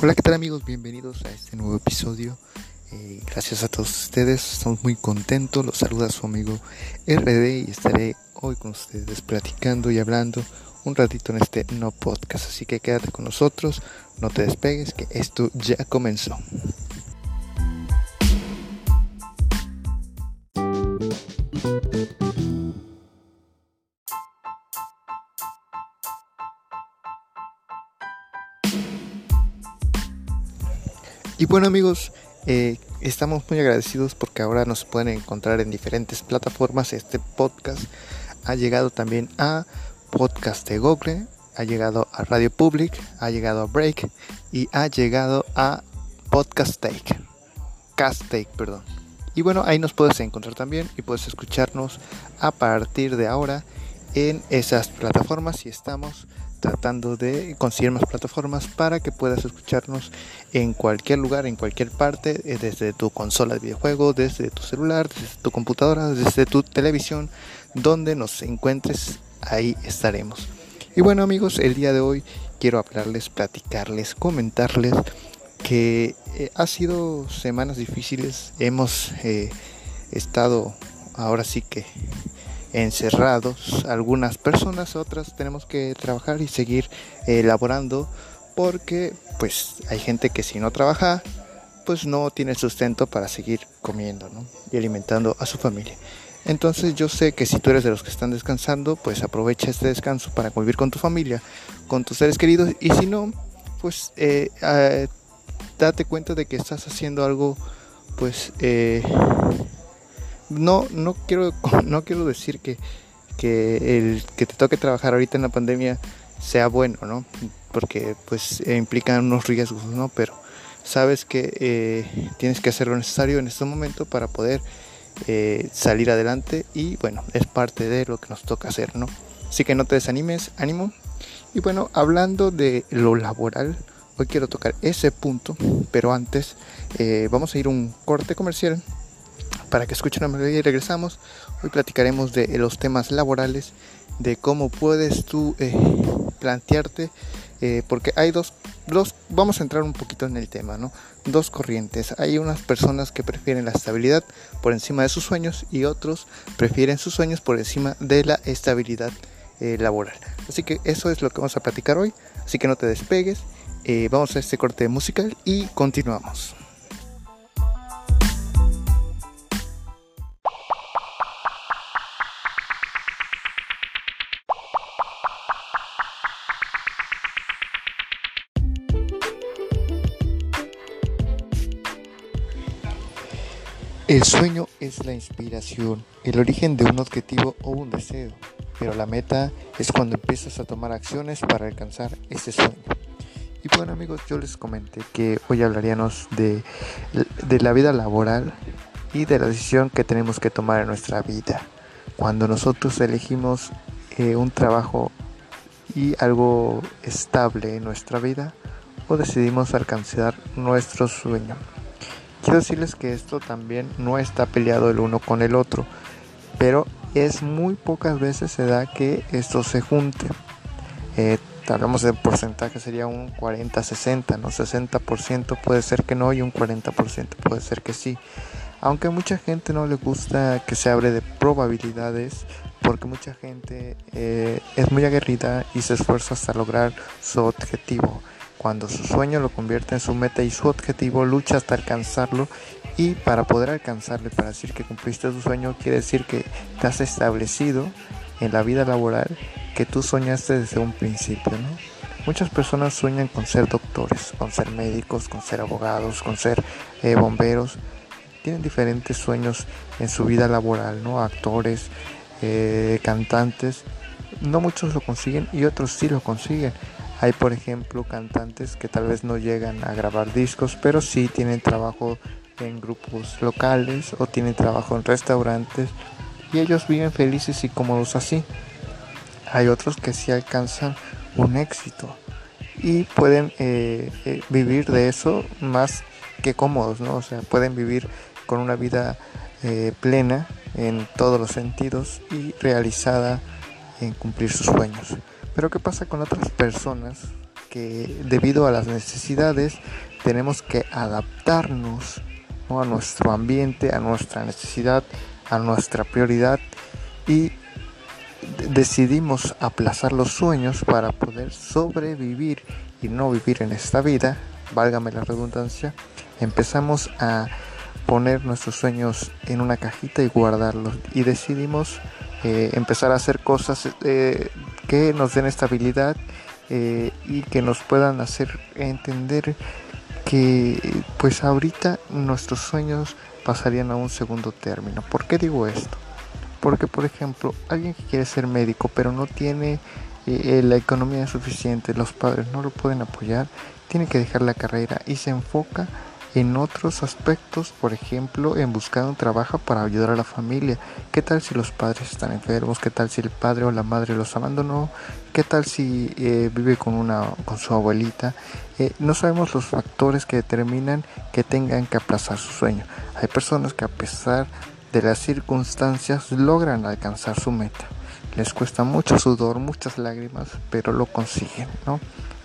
Hola, ¿qué tal amigos? Bienvenidos a este nuevo episodio. Eh, gracias a todos ustedes, estamos muy contentos. Los saluda su amigo RD y estaré hoy con ustedes platicando y hablando un ratito en este no podcast. Así que quédate con nosotros, no te despegues, que esto ya comenzó. Bueno amigos, eh, estamos muy agradecidos porque ahora nos pueden encontrar en diferentes plataformas. Este podcast ha llegado también a Podcast de Google, ha llegado a Radio Public, ha llegado a Break y ha llegado a Podcast Take. Cast Take, perdón. Y bueno, ahí nos puedes encontrar también y puedes escucharnos a partir de ahora en esas plataformas y estamos tratando de conseguir más plataformas para que puedas escucharnos en cualquier lugar, en cualquier parte, eh, desde tu consola de videojuego, desde tu celular, desde tu computadora, desde tu televisión, donde nos encuentres, ahí estaremos. Y bueno amigos, el día de hoy quiero hablarles, platicarles, comentarles que eh, ha sido semanas difíciles, hemos eh, estado ahora sí que encerrados algunas personas, otras tenemos que trabajar y seguir elaborando porque pues hay gente que si no trabaja pues no tiene sustento para seguir comiendo y alimentando a su familia. Entonces yo sé que si tú eres de los que están descansando, pues aprovecha este descanso para convivir con tu familia, con tus seres queridos y si no, pues eh, eh, date cuenta de que estás haciendo algo pues eh, no, no quiero, no quiero decir que, que el que te toque trabajar ahorita en la pandemia sea bueno, ¿no? Porque pues implica unos riesgos, ¿no? Pero sabes que eh, tienes que hacer lo necesario en este momento para poder eh, salir adelante y bueno, es parte de lo que nos toca hacer, ¿no? Así que no te desanimes, ánimo. Y bueno, hablando de lo laboral, hoy quiero tocar ese punto, pero antes eh, vamos a ir un corte comercial para que escuchen la melodía y regresamos. Hoy platicaremos de los temas laborales, de cómo puedes tú eh, plantearte, eh, porque hay dos, dos, vamos a entrar un poquito en el tema, ¿no? Dos corrientes. Hay unas personas que prefieren la estabilidad por encima de sus sueños y otros prefieren sus sueños por encima de la estabilidad eh, laboral. Así que eso es lo que vamos a platicar hoy, así que no te despegues. vamos a este corte musical y continuamos. El sueño es la inspiración, el origen de un objetivo o un deseo, pero la meta es cuando empiezas a tomar acciones para alcanzar ese sueño. Y bueno amigos, yo les comenté que hoy hablaríamos de, de la vida laboral y de la decisión que tenemos que tomar en nuestra vida. Cuando nosotros elegimos eh, un trabajo y algo estable en nuestra vida o decidimos alcanzar nuestro sueño. Quiero decirles que esto también no está peleado el uno con el otro, pero es muy pocas veces se da que esto se junte. Eh, hablamos de porcentaje, sería un 40-60, ¿no? 60% puede ser que no y un 40% puede ser que sí. Aunque a mucha gente no le gusta que se hable de probabilidades, porque mucha gente eh, es muy aguerrida y se esfuerza hasta lograr su objetivo. Cuando su sueño lo convierte en su meta y su objetivo, lucha hasta alcanzarlo y para poder alcanzarle, para decir que cumpliste tu sueño, quiere decir que te has establecido en la vida laboral que tú soñaste desde un principio. ¿no? Muchas personas sueñan con ser doctores, con ser médicos, con ser abogados, con ser eh, bomberos. Tienen diferentes sueños en su vida laboral, ¿no? Actores, eh, cantantes. No muchos lo consiguen y otros sí lo consiguen. Hay, por ejemplo, cantantes que tal vez no llegan a grabar discos, pero sí tienen trabajo en grupos locales o tienen trabajo en restaurantes y ellos viven felices y cómodos así. Hay otros que sí alcanzan un éxito y pueden eh, eh, vivir de eso más que cómodos, ¿no? O sea, pueden vivir con una vida eh, plena en todos los sentidos y realizada en cumplir sus sueños. Pero ¿qué pasa con otras personas que debido a las necesidades tenemos que adaptarnos a nuestro ambiente, a nuestra necesidad, a nuestra prioridad y decidimos aplazar los sueños para poder sobrevivir y no vivir en esta vida, válgame la redundancia, empezamos a poner nuestros sueños en una cajita y guardarlos. Y decidimos eh, empezar a hacer cosas eh, que nos den estabilidad eh, y que nos puedan hacer entender que pues ahorita nuestros sueños pasarían a un segundo término. ¿Por qué digo esto? Porque por ejemplo, alguien que quiere ser médico pero no tiene la economía suficiente, los padres no lo pueden apoyar, tiene que dejar la carrera y se enfoca en otros aspectos, por ejemplo, en buscar un trabajo para ayudar a la familia. ¿Qué tal si los padres están enfermos? ¿Qué tal si el padre o la madre los abandonó? ¿Qué tal si eh, vive con una con su abuelita? Eh, no sabemos los factores que determinan que tengan que aplazar su sueño. Hay personas que a pesar de las circunstancias logran alcanzar su meta. Les cuesta mucho sudor, muchas lágrimas, pero lo consiguen, ¿no?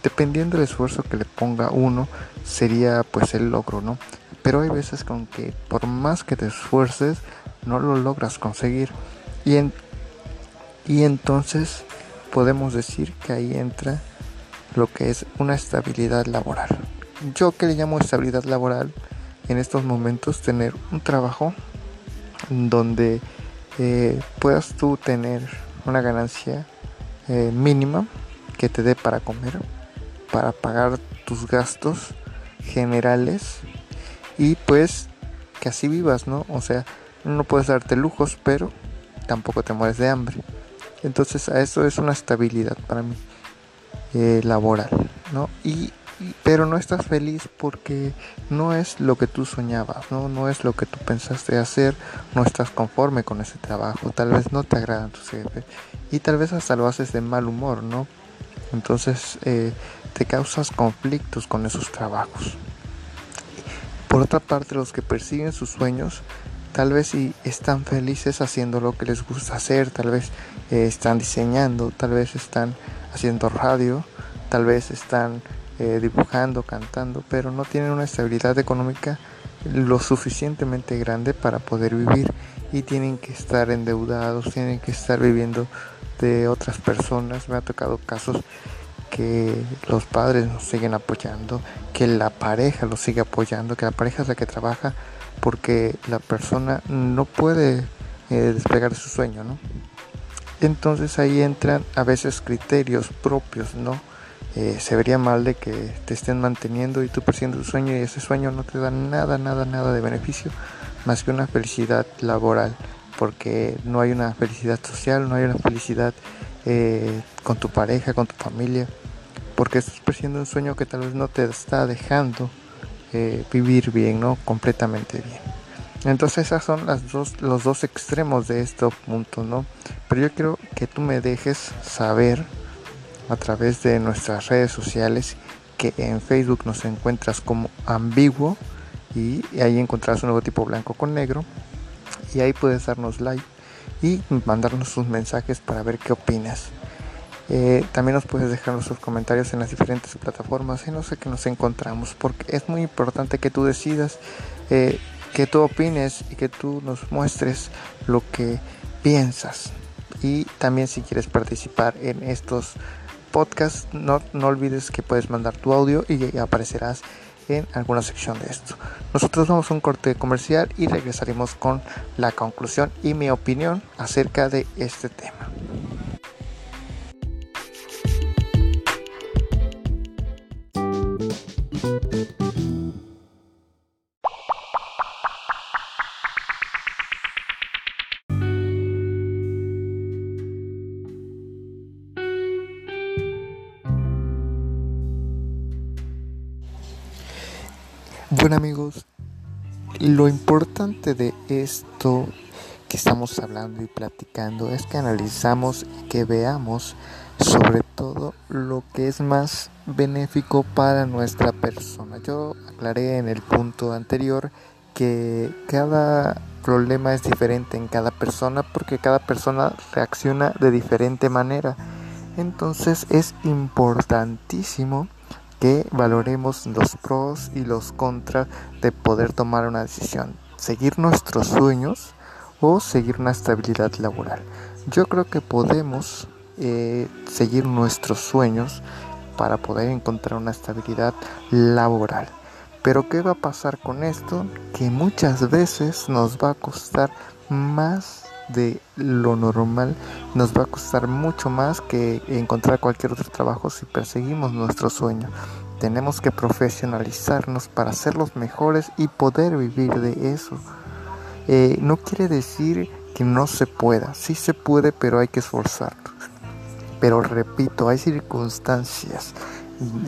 Dependiendo del esfuerzo que le ponga uno, sería pues el logro, ¿no? Pero hay veces con que por más que te esfuerces, no lo logras conseguir. Y, en, y entonces podemos decir que ahí entra lo que es una estabilidad laboral. Yo que le llamo estabilidad laboral en estos momentos tener un trabajo donde eh, puedas tú tener una ganancia eh, mínima que te dé para comer, para pagar tus gastos generales y pues que así vivas, ¿no? O sea, no puedes darte lujos, pero tampoco te mueres de hambre. Entonces, a eso es una estabilidad para mí eh, laboral, ¿no? Y, pero no estás feliz porque no es lo que tú soñabas, ¿no? No es lo que tú pensaste hacer, no estás conforme con ese trabajo, tal vez no te agradan tus jefes y tal vez hasta lo haces de mal humor, ¿no? Entonces, eh, te causas conflictos con esos trabajos. Por otra parte, los que persiguen sus sueños, tal vez si están felices haciendo lo que les gusta hacer, tal vez eh, están diseñando, tal vez están haciendo radio, tal vez están eh, dibujando, cantando, pero no tienen una estabilidad económica lo suficientemente grande para poder vivir y tienen que estar endeudados, tienen que estar viviendo de otras personas. Me ha tocado casos que los padres nos siguen apoyando, que la pareja los sigue apoyando, que la pareja es la que trabaja porque la persona no puede eh, despegar su sueño, ¿no? Entonces ahí entran a veces criterios propios, ¿no? Eh, se vería mal de que te estén manteniendo y tú persiguiendo tu sueño y ese sueño no te da nada, nada, nada de beneficio más que una felicidad laboral, porque no hay una felicidad social, no hay una felicidad eh, con tu pareja, con tu familia porque estás persiguiendo un sueño que tal vez no te está dejando eh, vivir bien, ¿no? Completamente bien. Entonces esas son las dos, los dos extremos de este punto, ¿no? Pero yo quiero que tú me dejes saber a través de nuestras redes sociales que en Facebook nos encuentras como ambiguo y ahí encontrarás un logotipo blanco con negro y ahí puedes darnos like y mandarnos sus mensajes para ver qué opinas. Eh, también nos puedes dejar nuestros comentarios en las diferentes plataformas en sé que nos encontramos, porque es muy importante que tú decidas, eh, que tú opines y que tú nos muestres lo que piensas. Y también si quieres participar en estos podcasts, no, no olvides que puedes mandar tu audio y aparecerás en alguna sección de esto. Nosotros vamos a un corte comercial y regresaremos con la conclusión y mi opinión acerca de este tema. Bueno amigos, lo importante de esto que estamos hablando y platicando es que analizamos y que veamos sobre todo lo que es más benéfico para nuestra persona. Yo aclaré en el punto anterior que cada problema es diferente en cada persona porque cada persona reacciona de diferente manera. Entonces es importantísimo que valoremos los pros y los contras de poder tomar una decisión, seguir nuestros sueños o seguir una estabilidad laboral. Yo creo que podemos eh, seguir nuestros sueños para poder encontrar una estabilidad laboral. Pero ¿qué va a pasar con esto? Que muchas veces nos va a costar más de lo normal, nos va a costar mucho más que encontrar cualquier otro trabajo si perseguimos nuestro sueño. Tenemos que profesionalizarnos para ser los mejores y poder vivir de eso. Eh, no quiere decir que no se pueda, sí se puede, pero hay que esforzarnos. Pero repito, hay circunstancias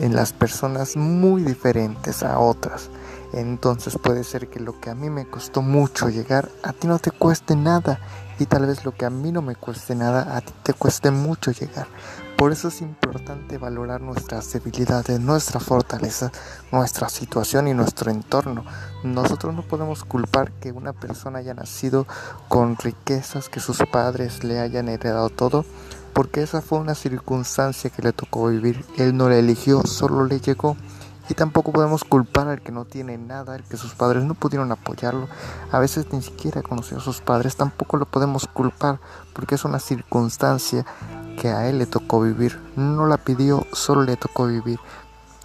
en las personas muy diferentes a otras. Entonces puede ser que lo que a mí me costó mucho llegar, a ti no te cueste nada. Y tal vez lo que a mí no me cueste nada, a ti te cueste mucho llegar. Por eso es importante valorar nuestras debilidades, nuestra fortaleza, nuestra situación y nuestro entorno. Nosotros no podemos culpar que una persona haya nacido con riquezas, que sus padres le hayan heredado todo, porque esa fue una circunstancia que le tocó vivir. Él no la eligió, solo le llegó. Y tampoco podemos culpar al que no tiene nada, al que sus padres no pudieron apoyarlo. A veces ni siquiera conoció a sus padres, tampoco lo podemos culpar porque es una circunstancia que a él le tocó vivir. No la pidió, solo le tocó vivir.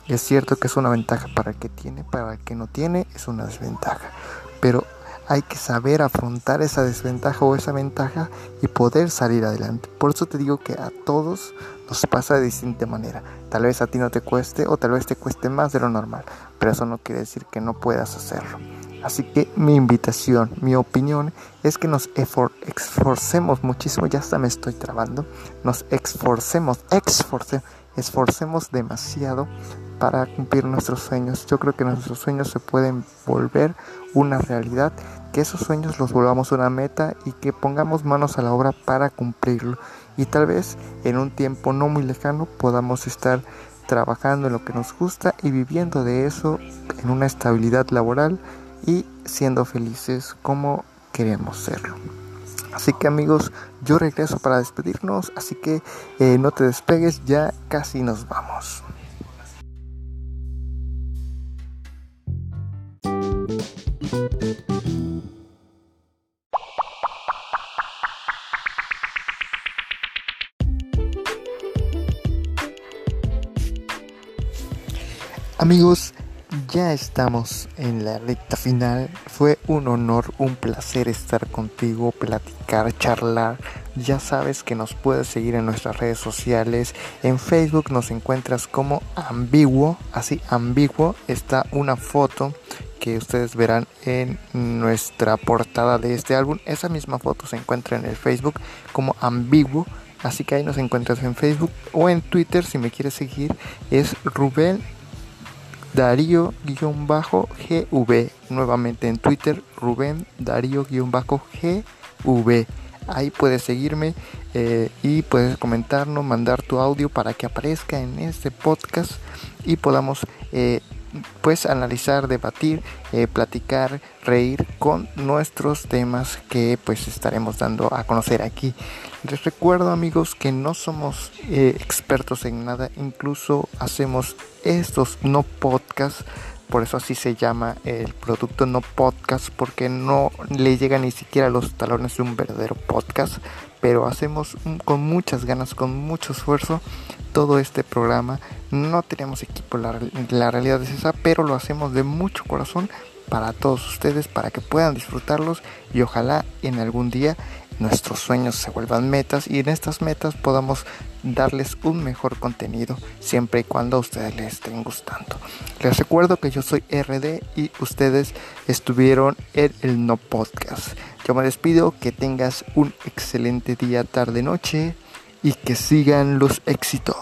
Es cierto que es una ventaja para el que tiene, para el que no tiene es una desventaja. Pero hay que saber afrontar esa desventaja o esa ventaja y poder salir adelante. Por eso te digo que a todos nos pasa de distinta manera. Tal vez a ti no te cueste o tal vez te cueste más de lo normal, pero eso no quiere decir que no puedas hacerlo. Así que mi invitación, mi opinión es que nos esforcemos muchísimo, ya hasta me estoy trabando, nos esforcemos, esforcemos, esforcemos demasiado para cumplir nuestros sueños. Yo creo que nuestros sueños se pueden volver una realidad que esos sueños los volvamos una meta y que pongamos manos a la obra para cumplirlo. Y tal vez en un tiempo no muy lejano podamos estar trabajando en lo que nos gusta y viviendo de eso en una estabilidad laboral y siendo felices como queremos serlo. Así que amigos, yo regreso para despedirnos, así que eh, no te despegues, ya casi nos vamos. Amigos, ya estamos en la recta final. Fue un honor, un placer estar contigo, platicar, charlar. Ya sabes que nos puedes seguir en nuestras redes sociales. En Facebook nos encuentras como ambiguo, así ambiguo. Está una foto que ustedes verán en nuestra portada de este álbum. Esa misma foto se encuentra en el Facebook como ambiguo. Así que ahí nos encuentras en Facebook o en Twitter si me quieres seguir. Es Rubén Darío-GV. Nuevamente en Twitter, Rubén Darío-GV. Ahí puedes seguirme eh, y puedes comentarnos, mandar tu audio para que aparezca en este podcast y podamos eh, pues analizar, debatir, eh, platicar, reír con nuestros temas que pues estaremos dando a conocer aquí. Les recuerdo amigos que no somos eh, expertos en nada, incluso hacemos estos no podcasts, por eso así se llama el producto no podcast, porque no le llega ni siquiera a los talones de un verdadero podcast, pero hacemos con muchas ganas, con mucho esfuerzo todo este programa. No tenemos equipo, la, la realidad es esa, pero lo hacemos de mucho corazón para todos ustedes, para que puedan disfrutarlos y ojalá en algún día nuestros sueños se vuelvan metas y en estas metas podamos darles un mejor contenido siempre y cuando a ustedes les estén gustando. Les recuerdo que yo soy RD y ustedes estuvieron en el No Podcast. Yo me despido, que tengas un excelente día, tarde, noche y que sigan los éxitos.